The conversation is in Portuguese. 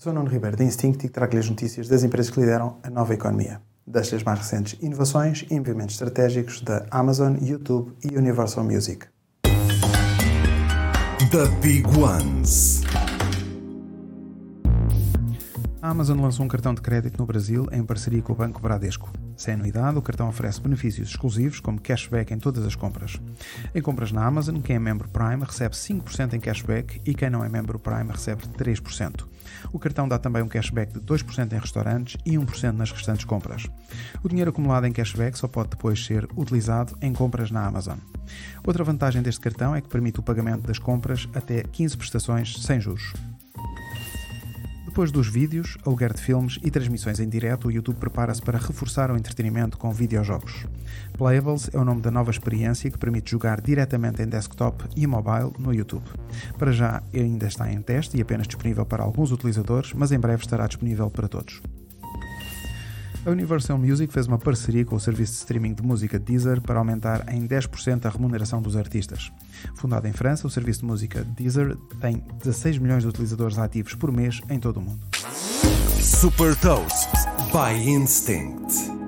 Sou Nuno Ribeiro da Instinct e trago-lhe as notícias das empresas que lideram a nova economia. Das as mais recentes inovações e investimentos estratégicos da Amazon, YouTube e Universal Music. The Big Ones. A Amazon lançou um cartão de crédito no Brasil em parceria com o Banco Bradesco. Sem anuidade, o cartão oferece benefícios exclusivos, como cashback em todas as compras. Em compras na Amazon, quem é membro Prime recebe 5% em cashback e quem não é membro Prime recebe 3%. O cartão dá também um cashback de 2% em restaurantes e 1% nas restantes compras. O dinheiro acumulado em cashback só pode depois ser utilizado em compras na Amazon. Outra vantagem deste cartão é que permite o pagamento das compras até 15 prestações sem juros. Depois dos vídeos, aluguer de filmes e transmissões em direto, o YouTube prepara-se para reforçar o entretenimento com videojogos. Playables é o nome da nova experiência que permite jogar diretamente em desktop e mobile no YouTube. Para já ainda está em teste e apenas disponível para alguns utilizadores, mas em breve estará disponível para todos. A Universal Music fez uma parceria com o serviço de streaming de música Deezer para aumentar em 10% a remuneração dos artistas. Fundado em França, o serviço de música Deezer tem 16 milhões de utilizadores ativos por mês em todo o mundo. Super Toast by Instinct.